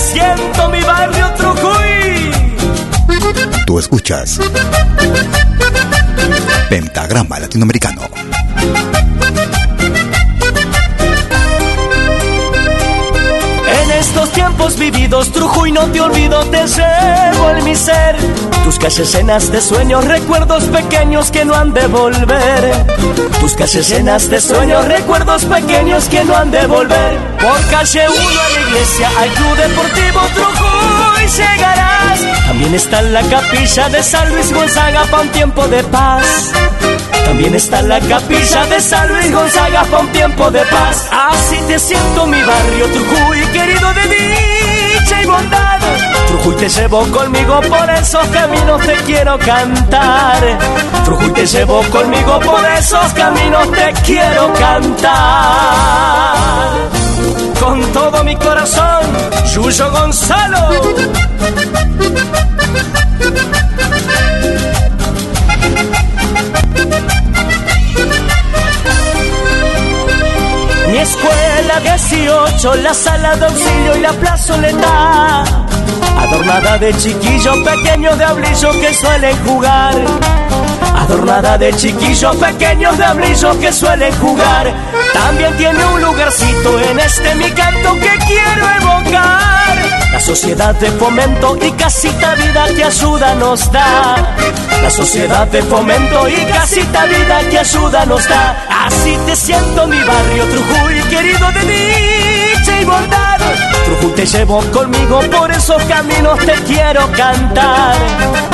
Siento mi barrio Trujuy. Tú escuchas Pentagrama Latinoamericano. Tiempos vividos, Trujuy, no te olvido, te llevo en mi ser. Tus calles llenas de sueños, recuerdos pequeños que no han de volver. Tus calles llenas de sueños, recuerdos pequeños que no han de volver. Por calle 1 a la iglesia, al Club Deportivo Trujuy llegarás. También está la capilla de San Luis Gonzaga para un tiempo de paz. También está la capilla de San Luis Gonzaga para un tiempo de paz. Así te siento mi barrio Trujuy, querido de y bondad. Trujuy te llevo conmigo por esos caminos te quiero cantar. Trujuy te llevo conmigo por esos caminos te quiero cantar. Con todo mi corazón, Yuyo Gonzalo. Escuela 18, la sala de auxilio y la plazoleta. Adornada de chiquillos pequeños de ablillo que suelen jugar. Adornada de chiquillos pequeños de ablillo que suelen jugar. También tiene un lugarcito en este mi canto que quiero evocar. La sociedad de fomento y casita vida que ayuda nos da. La sociedad de fomento y casita vida que ayuda nos da. Así te siento mi barrio Trujuy, querido de dicha y bondad. Trujuy te llevo conmigo por esos caminos te quiero cantar.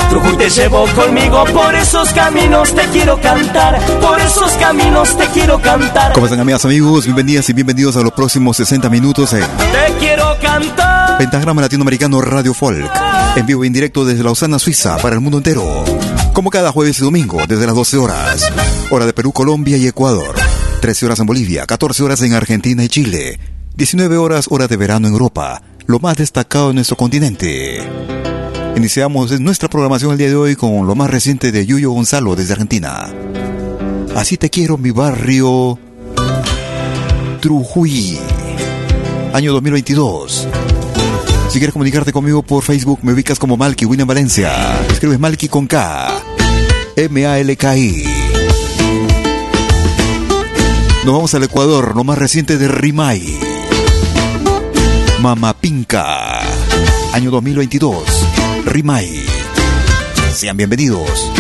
Trujuy te llevo conmigo por esos caminos te quiero cantar. Por esos caminos te quiero cantar. ¿Cómo están amigas, amigos? Bienvenidas y bienvenidos a los próximos 60 minutos en Te quiero cantar. Pentagrama Latinoamericano Radio Folk. En vivo e indirecto desde Lausana, Suiza, para el mundo entero. Como cada jueves y domingo, desde las 12 horas. Hora de Perú, Colombia y Ecuador. 13 horas en Bolivia, 14 horas en Argentina y Chile. 19 horas hora de verano en Europa. Lo más destacado en nuestro continente. Iniciamos nuestra programación el día de hoy con lo más reciente de Yuyo Gonzalo desde Argentina. Así te quiero, mi barrio. Trujuy. Año 2022. Si quieres comunicarte conmigo por Facebook, me ubicas como Malky William Valencia. Escribes Malky con K. M-A-L-K-I. Nos vamos al Ecuador, lo más reciente de Rimay. Mamapinca. Año 2022. Rimay. Sean bienvenidos.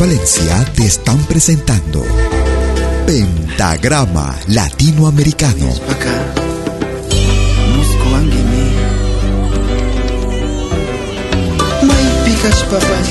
Valencia te están presentando Pentagrama Latinoamericano. Papas.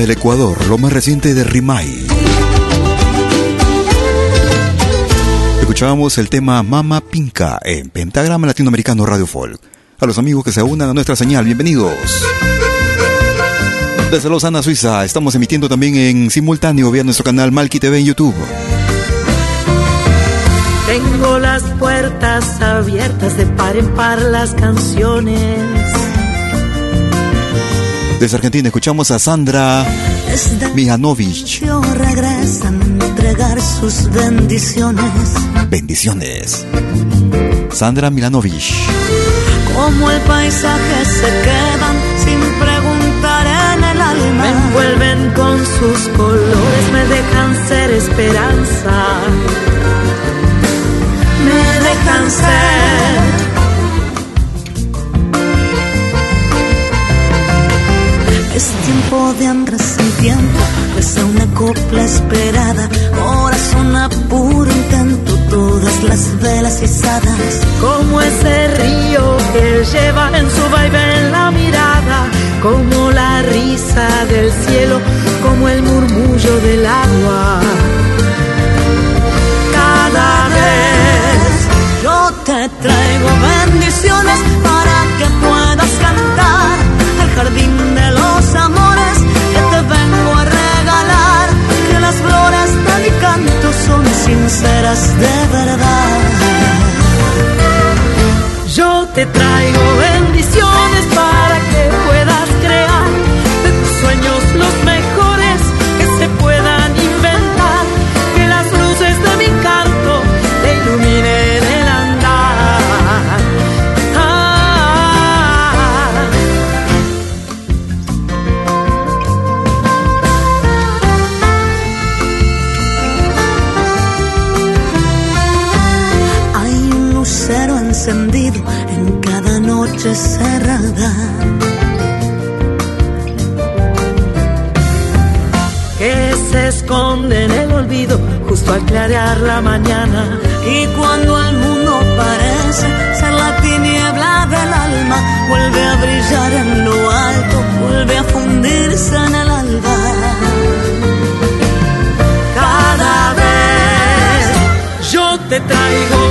Del Ecuador, lo más reciente de Rimay. Escuchábamos el tema Mama Pinca en Pentagrama Latinoamericano Radio Folk. A los amigos que se unan a nuestra señal, bienvenidos. Desde Lausana, Suiza, estamos emitiendo también en simultáneo vía nuestro canal Malki TV en YouTube. Tengo las puertas abiertas de par en par las canciones. Desde Argentina escuchamos a Sandra Mijanovich. Yo regresan a entregar sus bendiciones. Bendiciones. Sandra Milanovich. Como el paisaje se quedan sin preguntar en el alma. Me envuelven con sus colores, me dejan ser esperanza. Me dejan ser. Es tiempo de hambre sin tiempo, pues una copla esperada. Corazón a puro intento, todas las velas izadas. Como ese río que lleva en su vaivén la mirada, como la risa del cielo, como el murmullo del agua. Cada vez Yo te traigo bendiciones para sinceras de verdad. yo te traigo bendiciones cerrada. que se esconde en el olvido justo al clarear la mañana. Y cuando el mundo parece ser la tiniebla del alma, vuelve a brillar en lo alto, vuelve a fundirse en el alba. Cada vez yo te traigo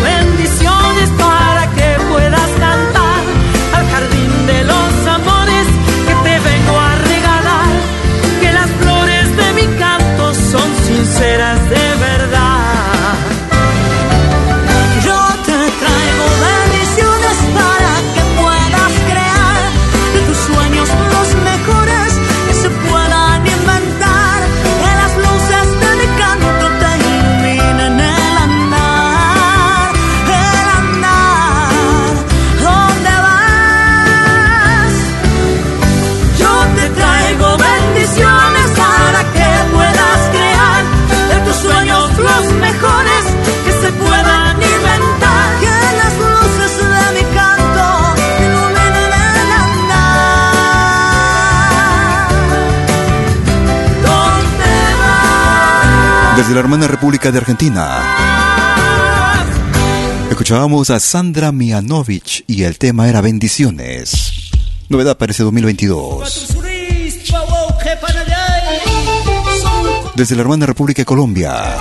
Desde la hermana República de Argentina. Escuchábamos a Sandra Mianovich y el tema era Bendiciones. Novedad para ese 2022. Desde la hermana República de Colombia.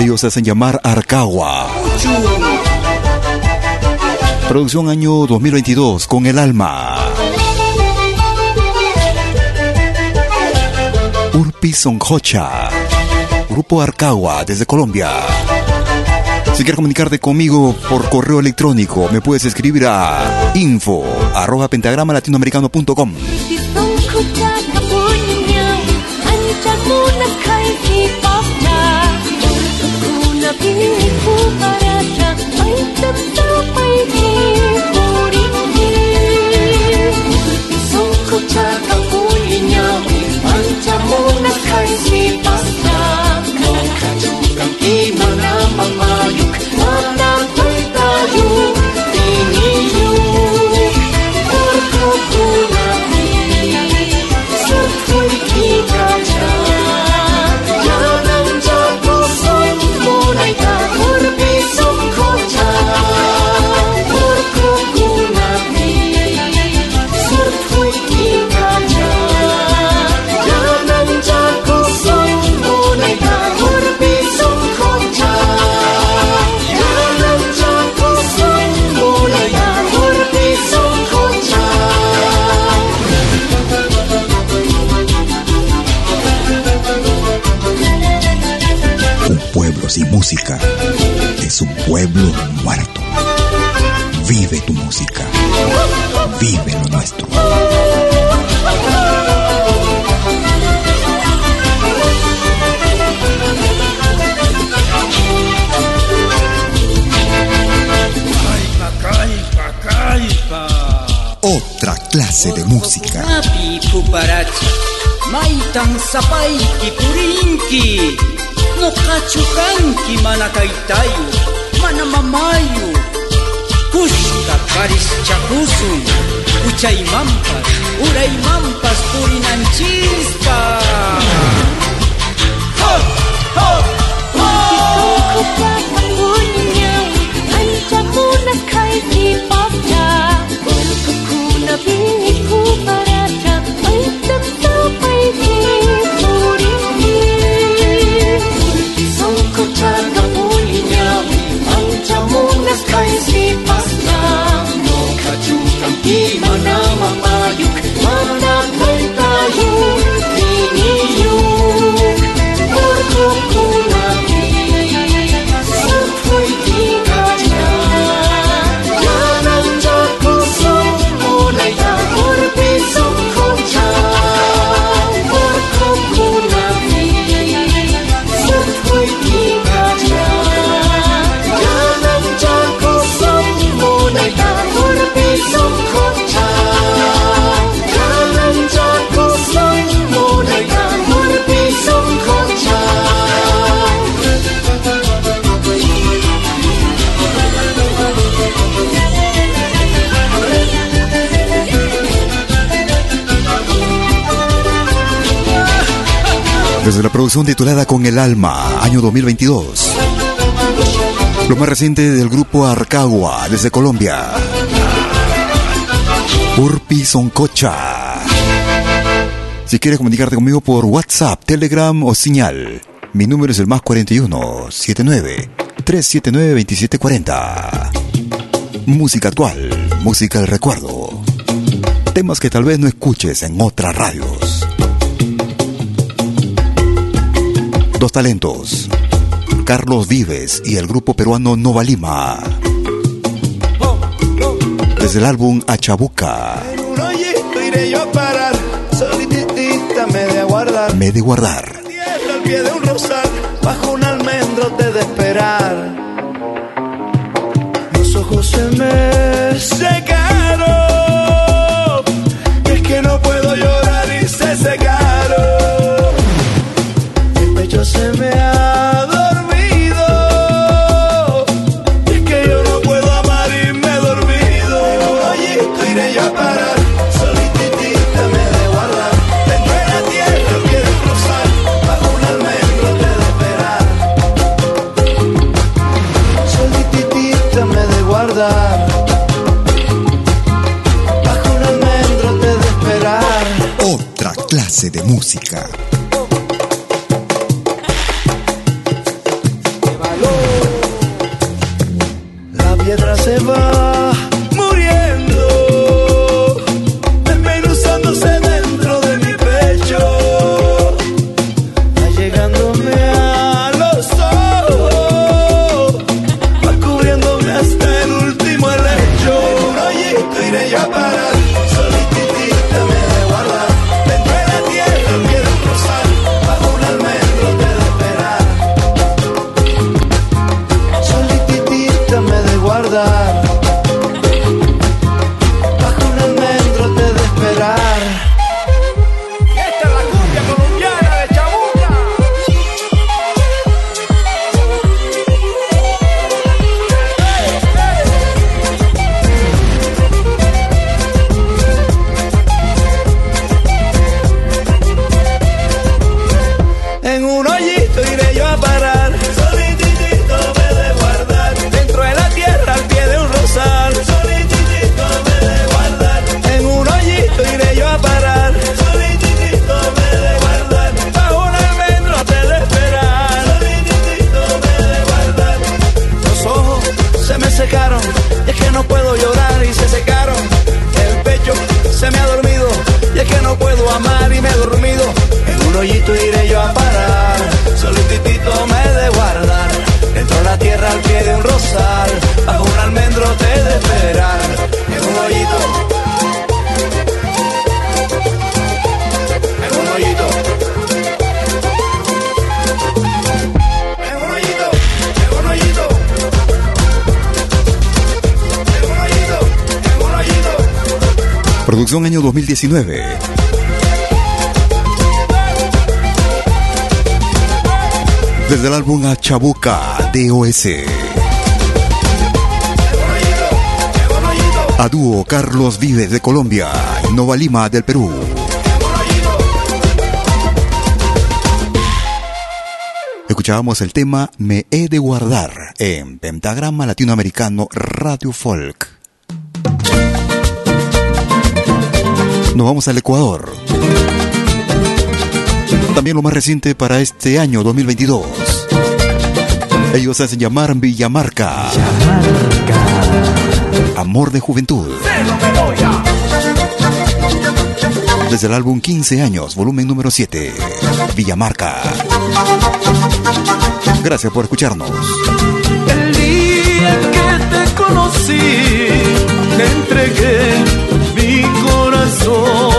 Ellos hacen llamar Arcagua. Producción año 2022 con el alma. Urpi Sonjocha. Grupo Arcagua desde Colombia. Si quieres comunicarte conmigo por correo electrónico, me puedes escribir a info arroba pentagrama latinoamericano.com. pueblo muerto. Vive tu música. Vive lo nuestro. Otra clase de música. Maitan sapaiki purinki, no kachukanki mana kaitayu, mana mamayo kushka karischakusun mampas uraymanpas purinanchikpa Desde la producción titulada Con el Alma, año 2022. Lo más reciente del grupo Arcagua, desde Colombia. Urpi Soncocha. Si quieres comunicarte conmigo por WhatsApp, Telegram o señal, mi número es el más 41 79 379 2740. Música actual, música del recuerdo. Temas que tal vez no escuches en otras radios. Dos talentos. Carlos Vives y el grupo peruano Nova Lima. Desde el álbum Achabuca, Un hoyito iré yo a parar, solitita me de aguardar. Me de guardar. Al pie de un rosal, bajo un almendro te de música. edición año 2019. Desde el álbum Chabuca DOS. A dúo Carlos Vives de Colombia, Nova Lima del Perú. Escuchábamos el tema Me he de guardar en Pentagrama Latinoamericano Radio Folk. Nos vamos al Ecuador. También lo más reciente para este año 2022. Ellos hacen llamar Villamarca. Villamarca. Amor de juventud. Desde el álbum 15 años, volumen número 7. Villamarca. Gracias por escucharnos. El día que te conocí, te entregué começou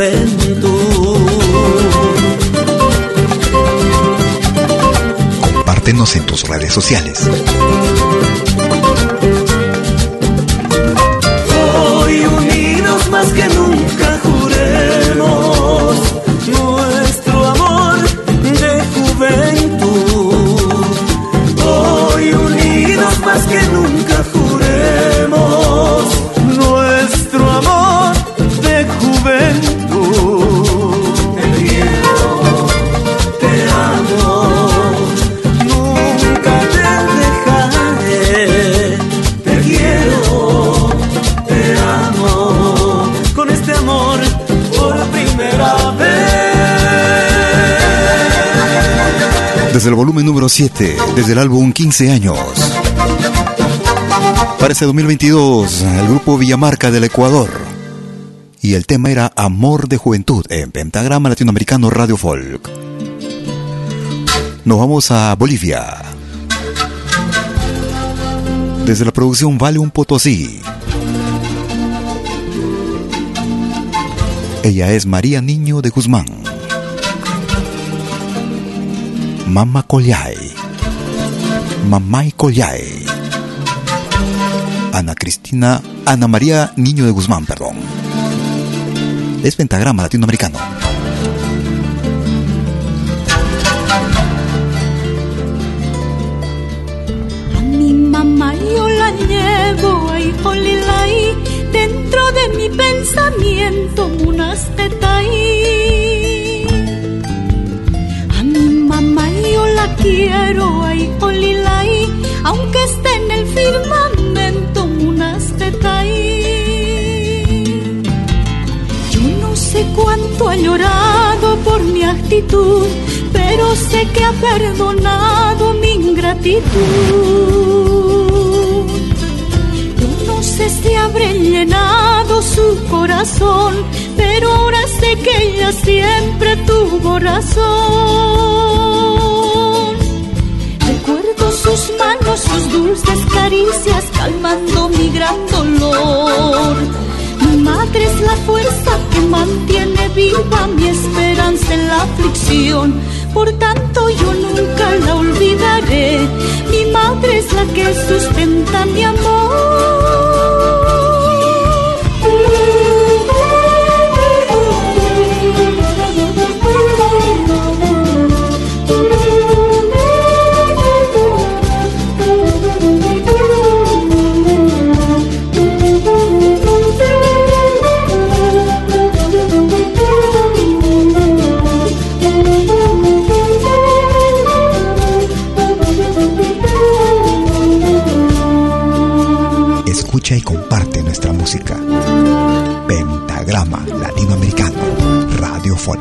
juventud. Compártenos en tus redes sociales. Desde el volumen número 7, desde el álbum 15 años. Para este 2022, el grupo Villamarca del Ecuador. Y el tema era Amor de Juventud en Pentagrama Latinoamericano Radio Folk. Nos vamos a Bolivia. Desde la producción Vale un Potosí. Ella es María Niño de Guzmán. Mama Collay. Mamay Collay. Ana Cristina, Ana María Niño de Guzmán, perdón. Es pentagrama latinoamericano. A mi mamá yo la llevo ahí, holilay, dentro de mi pensamiento, munastetay. A quiero ahí, holilay, aunque esté en el firmamento, munastetay. Yo no sé cuánto ha llorado por mi actitud, pero sé que ha perdonado mi ingratitud. Yo no sé si habré llenado su corazón, pero ahora sé que ella siempre tuvo razón. Manos, sus dulces caricias, calmando mi gran dolor. Mi madre es la fuerza que mantiene viva mi esperanza en la aflicción. Por tanto yo nunca la olvidaré. Mi madre es la que sustenta mi Escucha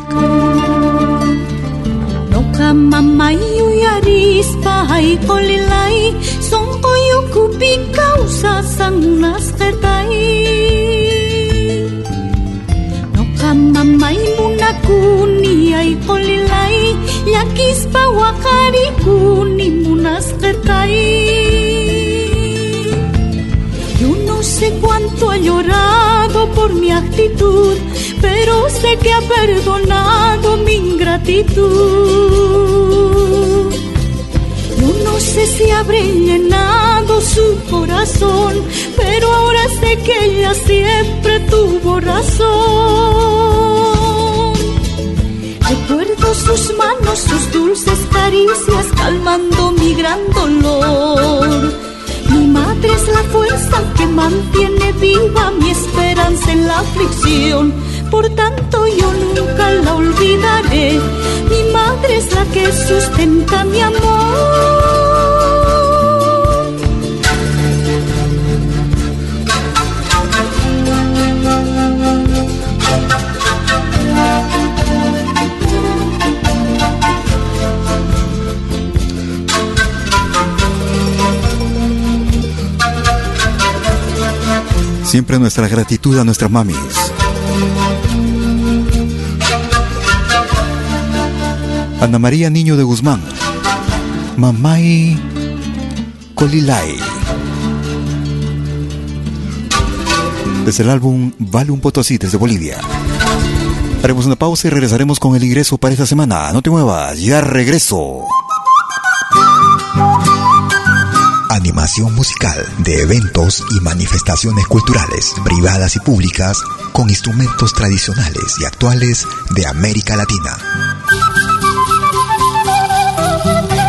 Radio Folk. No kamamayu yarispa ay kolilay Son koyo kupi causa sang nastetay No kamamay muna kuni ay kolilay Yakispa wakari kuni munastetay Yo no sé cuánto ha llorado por mi actitud, pero sé que ha perdonado mi ingratitud. Yo no sé si habré llenado su corazón, pero ahora sé que ella siempre tuvo razón. Recuerdo sus manos, sus dulces caricias, calmando mi gran dolor. Mi madre es la fuerza que mantiene viva mi esperanza en la aflicción. Por tanto yo nunca la olvidaré. Mi madre es la que sustenta mi amor. Siempre nuestra gratitud a nuestras mamis. Ana María Niño de Guzmán. Mamay Colilay. Desde el álbum Vale un Potosí desde Bolivia. Haremos una pausa y regresaremos con el ingreso para esta semana. No te muevas, ya regreso. Animación musical de eventos y manifestaciones culturales, privadas y públicas, con instrumentos tradicionales y actuales de América Latina.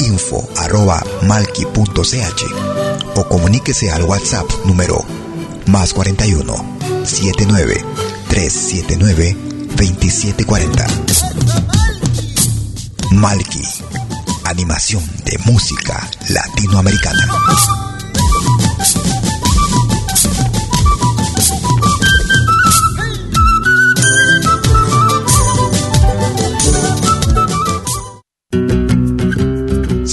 info.malki.ch o comuníquese al WhatsApp número más 41 79 379 2740. Malki, animación de música latinoamericana.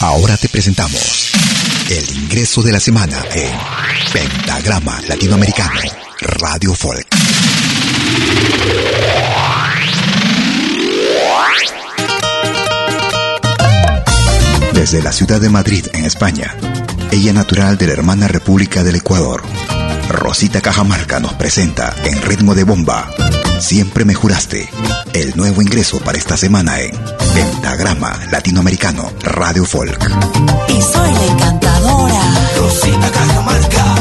Ahora te presentamos el ingreso de la semana en Pentagrama Latinoamericano Radio Folk. Desde la ciudad de Madrid, en España, ella natural de la hermana República del Ecuador, Rosita Cajamarca nos presenta en ritmo de bomba Siempre me juraste, el nuevo ingreso para esta semana en Pentagrama Latinoamericano Radio Folk. Y soy la encantadora. Rosita Cajamarca.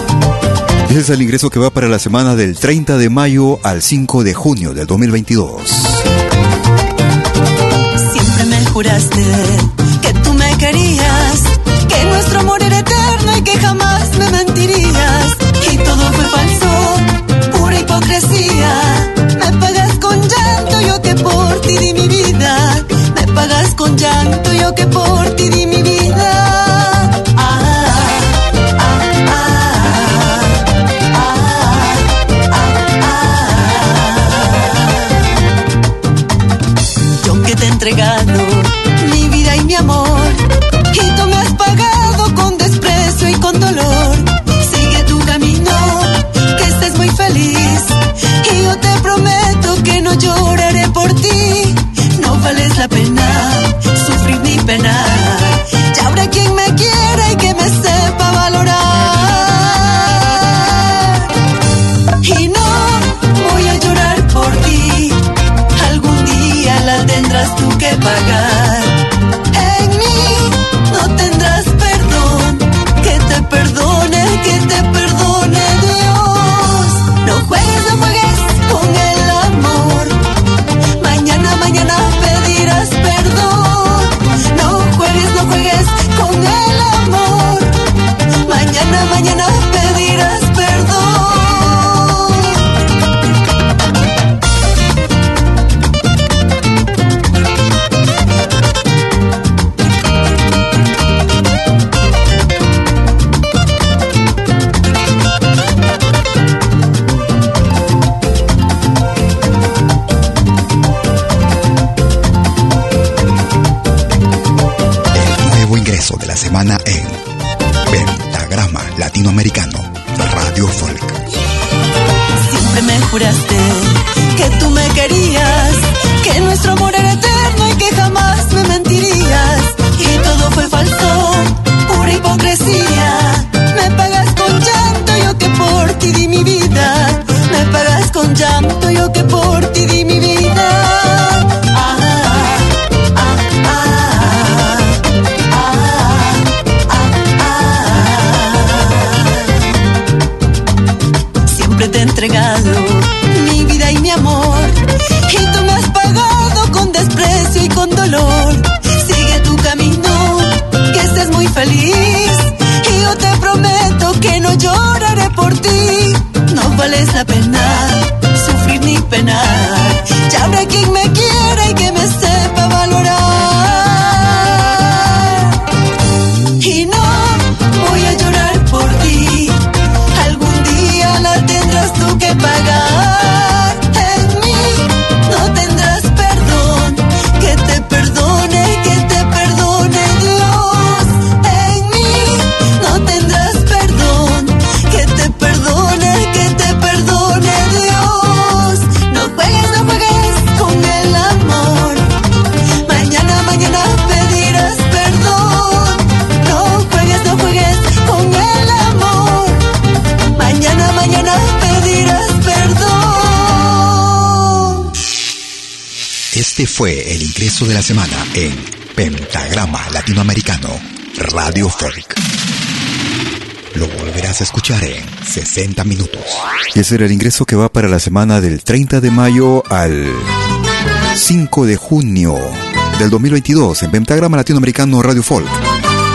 Ese es el ingreso que va para la semana del 30 de mayo al 5 de junio del 2022. Siempre me juraste que tú me querías, que nuestro amor era eterno y que jamás me mentirías. Y todo fue falso, pura hipocresía. Yo que por ti di mi vida. Me pagas con llanto, yo que por ti di mi vida. Yo que te he entregado mi amor. Y tú me has pagado con desprecio y con dolor. Fue el ingreso de la semana en Pentagrama Latinoamericano, Radio Folk. Lo volverás a escuchar en 60 minutos. Y ese era el ingreso que va para la semana del 30 de mayo al 5 de junio del 2022 en Pentagrama Latinoamericano Radio Folk.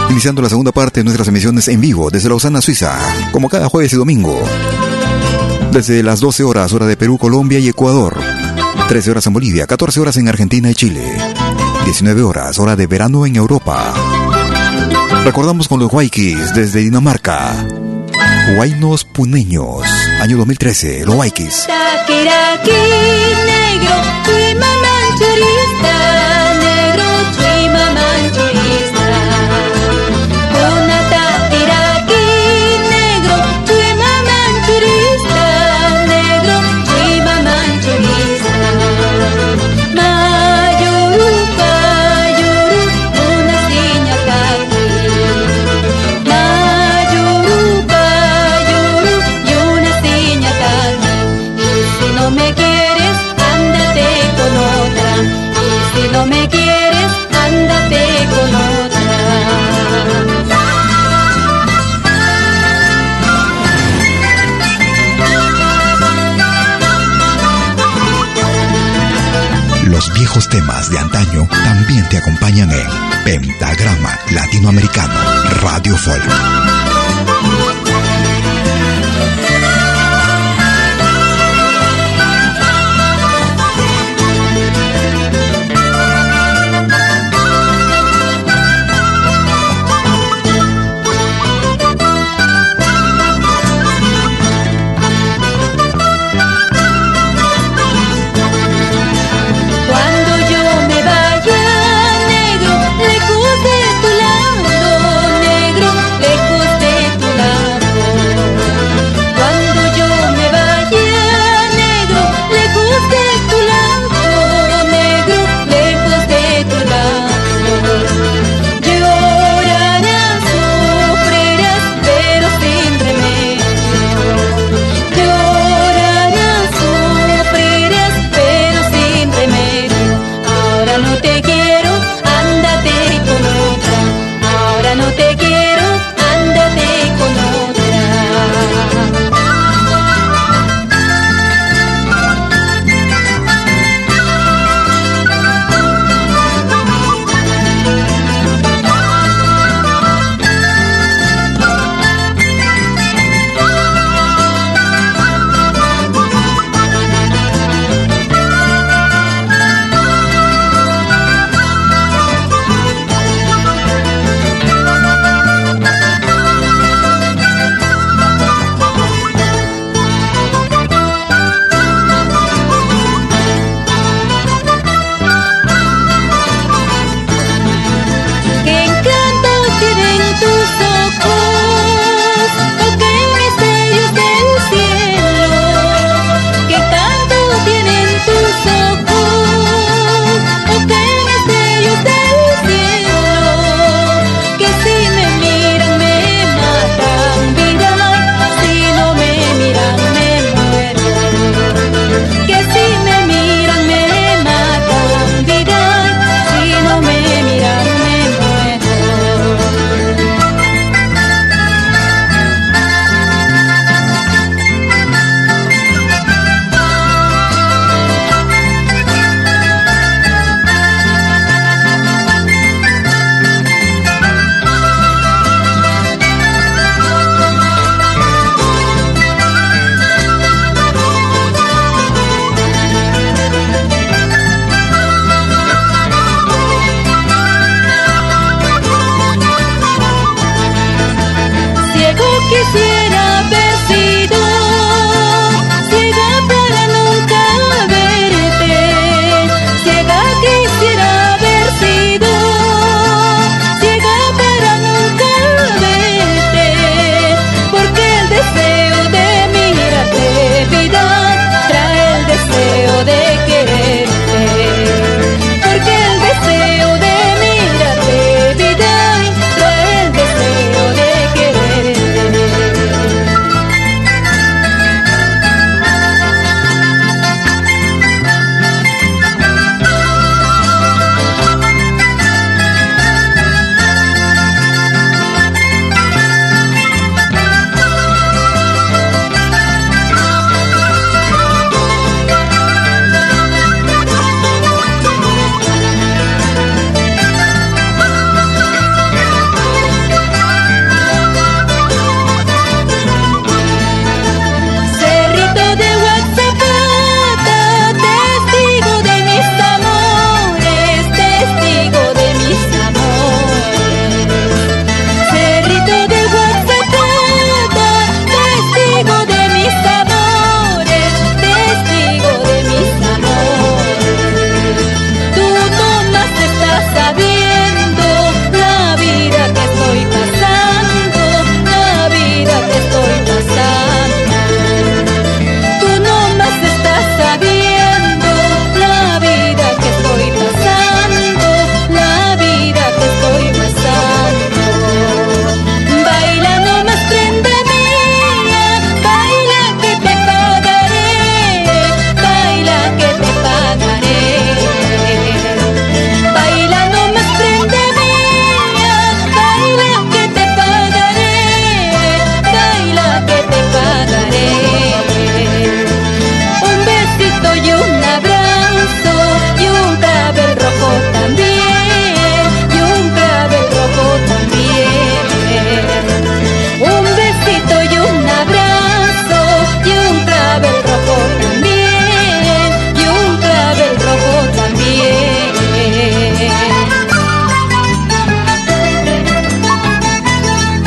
Iniciando la segunda parte de nuestras emisiones en vivo desde Lausana, Suiza, como cada jueves y domingo. Desde las 12 horas, hora de Perú, Colombia y Ecuador. 13 horas en Bolivia, 14 horas en Argentina y Chile. 19 horas, hora de verano en Europa. Recordamos con los Waikis desde Dinamarca. Huaynos Puneños, año 2013, los Waikis. Temas de antaño también te acompañan en Pentagrama Latinoamericano, Radio Folk.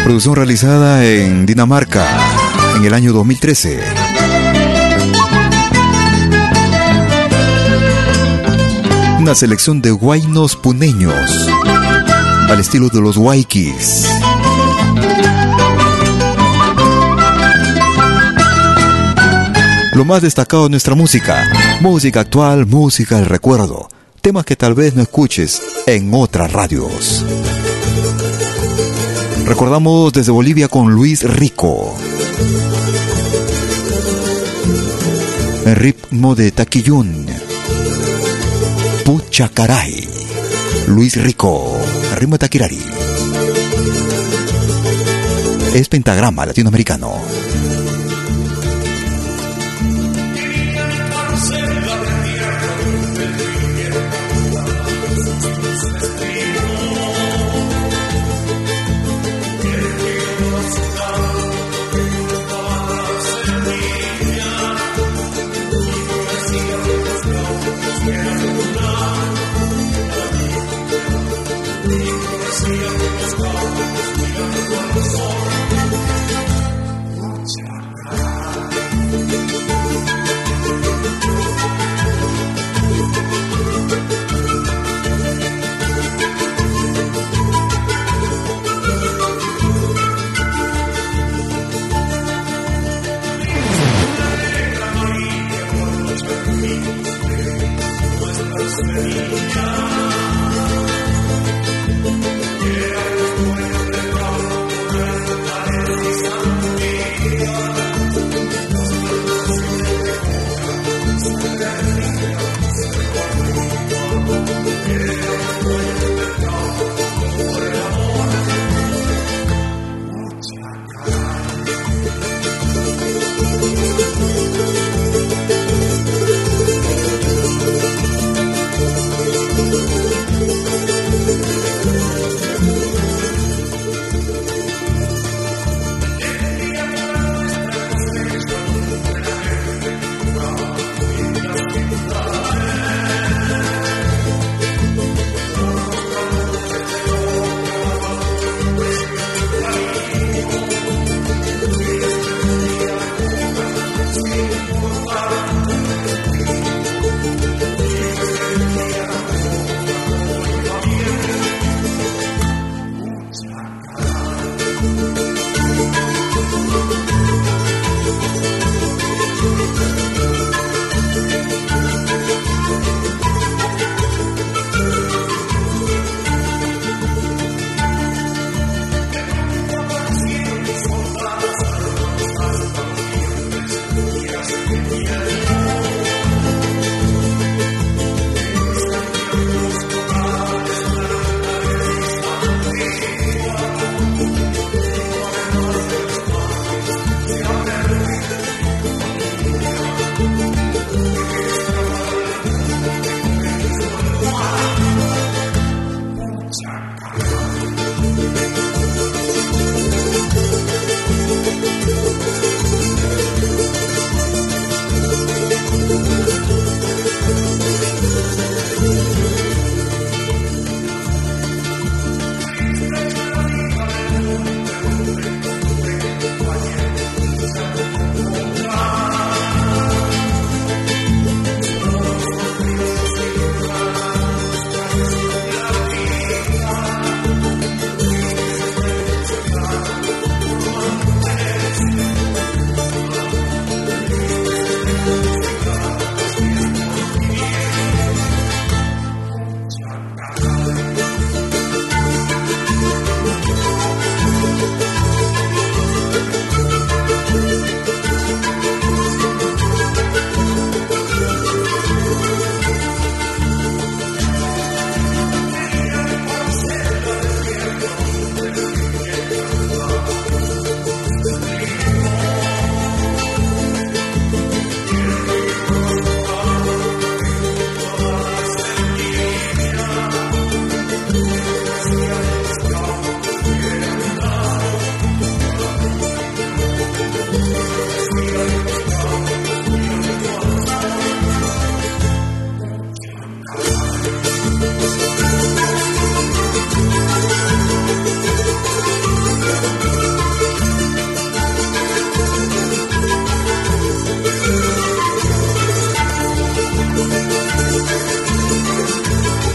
Producción realizada en Dinamarca en el año 2013. Una selección de guainos puneños al estilo de los waikis. Lo más destacado de nuestra música, música actual, música del recuerdo, temas que tal vez no escuches en otras radios. Recordamos desde Bolivia con Luis Rico. Ritmo de taquillón. Puchacaray. Luis Rico. Ritmo de taquirari. Es pentagrama latinoamericano.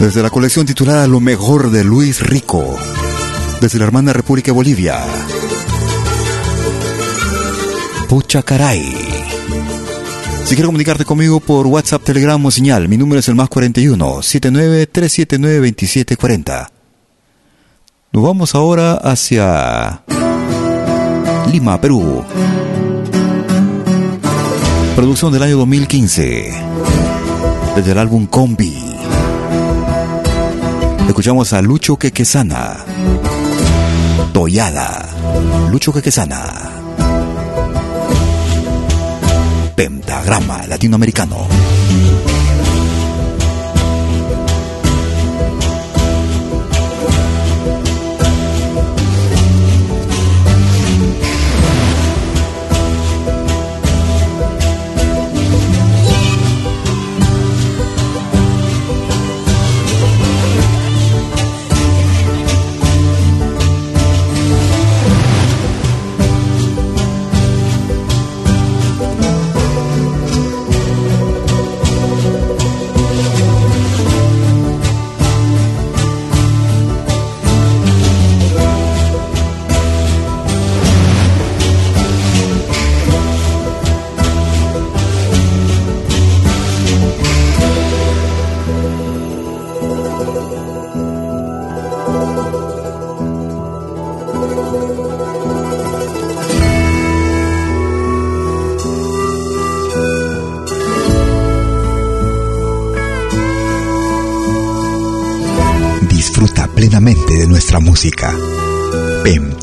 Desde la colección titulada Lo mejor de Luis Rico. Desde la hermana República Bolivia. Pucha caray. Si quieres comunicarte conmigo por WhatsApp, Telegram o señal, mi número es el más 41 79 379 2740. Nos vamos ahora hacia Lima, Perú. Producción del año 2015. Desde el álbum Combi. Escuchamos a Lucho Quequesana. Toyada. Lucho Quequesana. Pentagrama Latinoamericano.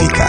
Experiencia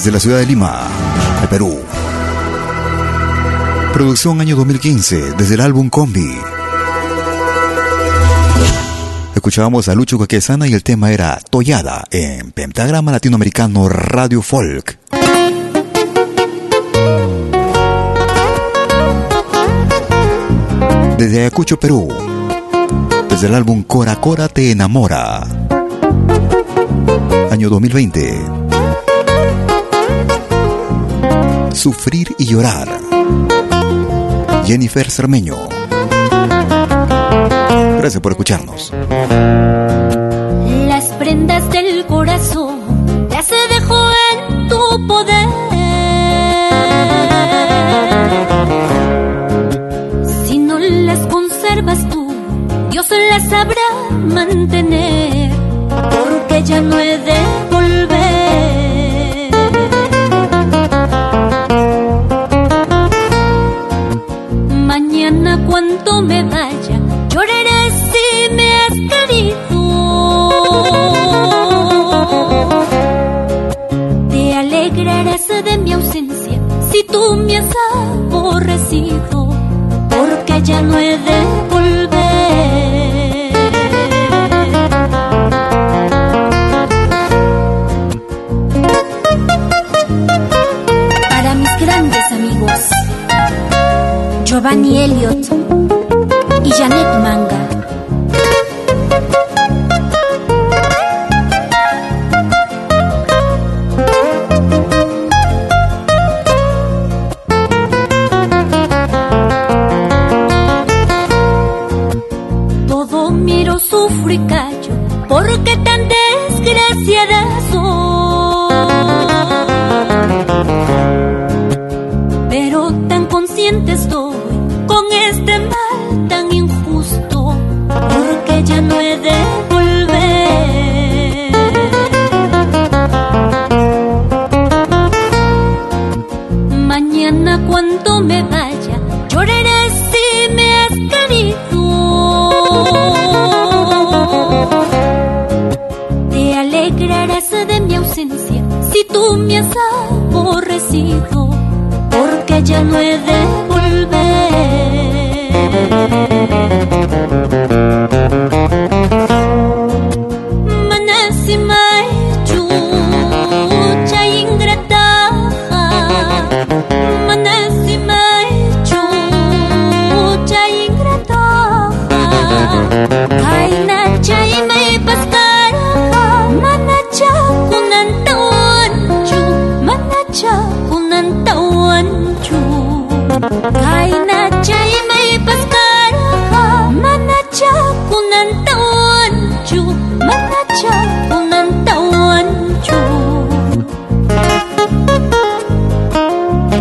desde la ciudad de Lima, de Perú. Producción año 2015, desde el álbum Combi. Escuchábamos a Lucho Caquesana y el tema era Tollada en Pentagrama Latinoamericano Radio Folk. Desde Ayacucho, Perú. Desde el álbum Cora Cora te enamora. Año 2020. Sufrir y llorar. Jennifer Cermeño. Gracias por escucharnos. Las prendas del corazón ya se dejó en tu poder. Si no las conservas tú, Dios las sabrá mantener, Giovanni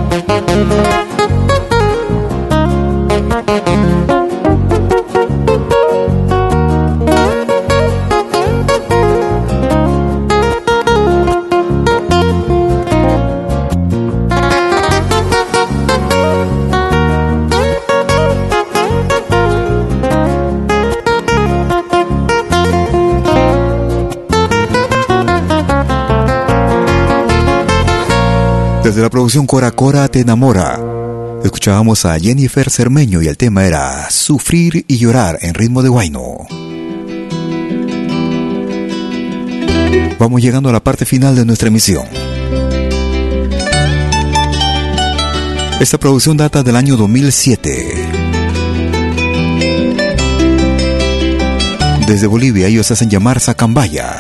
Música Desde la producción Cora Cora te enamora. Escuchábamos a Jennifer Cermeño y el tema era Sufrir y llorar en ritmo de guayno. Vamos llegando a la parte final de nuestra emisión. Esta producción data del año 2007. Desde Bolivia ellos hacen llamar Sacambaya.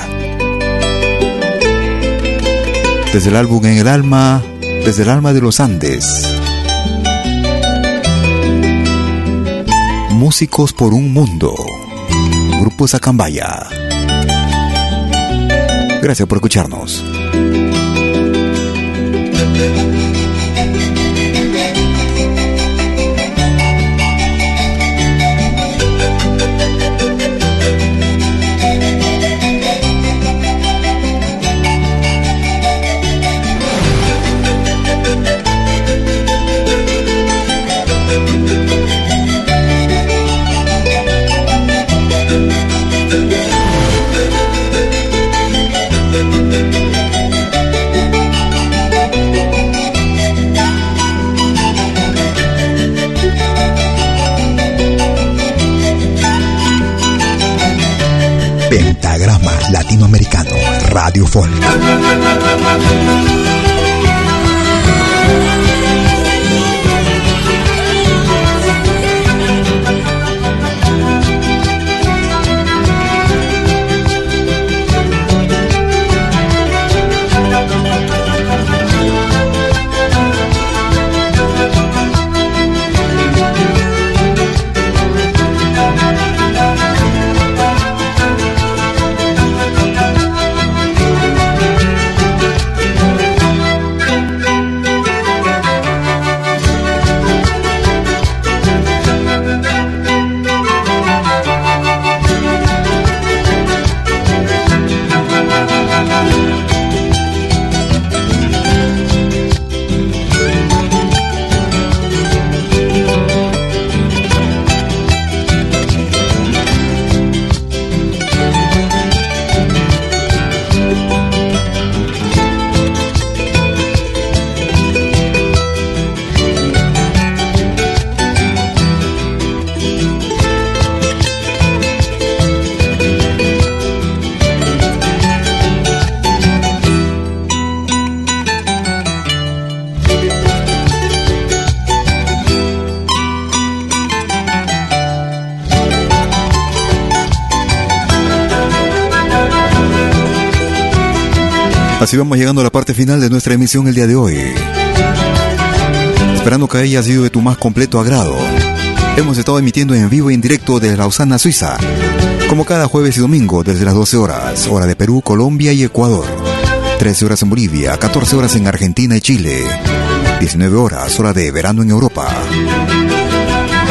Desde el álbum En el alma, desde el alma de los Andes. Músicos por un mundo. Grupo Sacambaya. Gracias por escucharnos. Así vamos llegando a la parte final de nuestra emisión el día de hoy. Esperando que haya sido de tu más completo agrado. Hemos estado emitiendo en vivo y en directo desde Lausana, Suiza, como cada jueves y domingo desde las 12 horas, hora de Perú, Colombia y Ecuador. 13 horas en Bolivia, 14 horas en Argentina y Chile, 19 horas, hora de verano en Europa.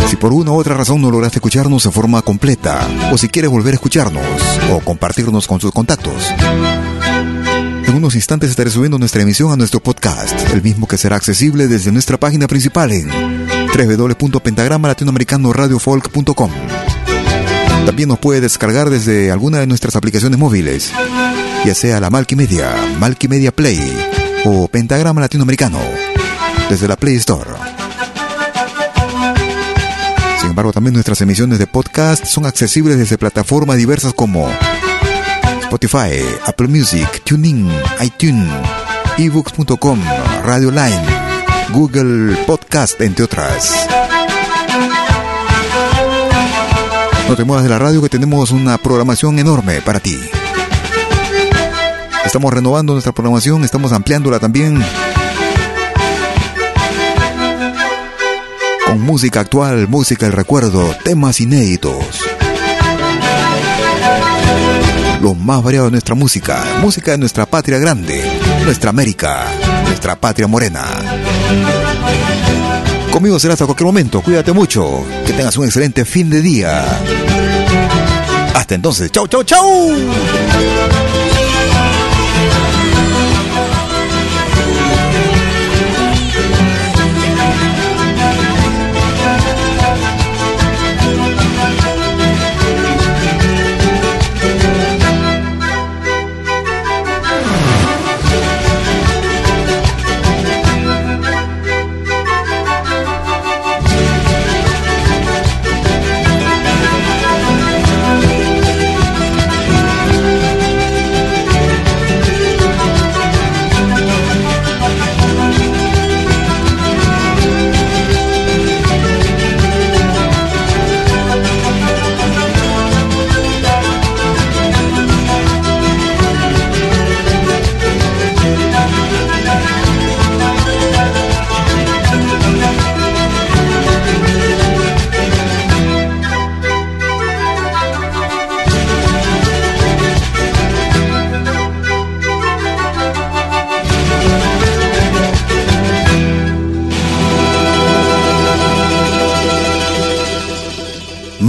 Si por una u otra razón no lograste escucharnos en forma completa, o si quieres volver a escucharnos, o compartirnos con sus contactos, instantes estaré subiendo nuestra emisión a nuestro podcast, el mismo que será accesible desde nuestra página principal en www.pentagrama latinoamericano-radiofolk.com. También nos puede descargar desde alguna de nuestras aplicaciones móviles, ya sea la Malkimedia, Malkimedia Play o Pentagrama Latinoamericano, desde la Play Store. Sin embargo, también nuestras emisiones de podcast son accesibles desde plataformas diversas como Spotify, Apple Music, TuneIn, iTunes, ebooks.com, Radio Line, Google Podcast, entre otras. No te muevas de la radio que tenemos una programación enorme para ti. Estamos renovando nuestra programación, estamos ampliándola también con música actual, música del recuerdo, temas inéditos lo más variado de nuestra música, música de nuestra patria grande, nuestra América, nuestra patria morena. Conmigo será hasta cualquier momento, cuídate mucho, que tengas un excelente fin de día. Hasta entonces, chau, chau, chau.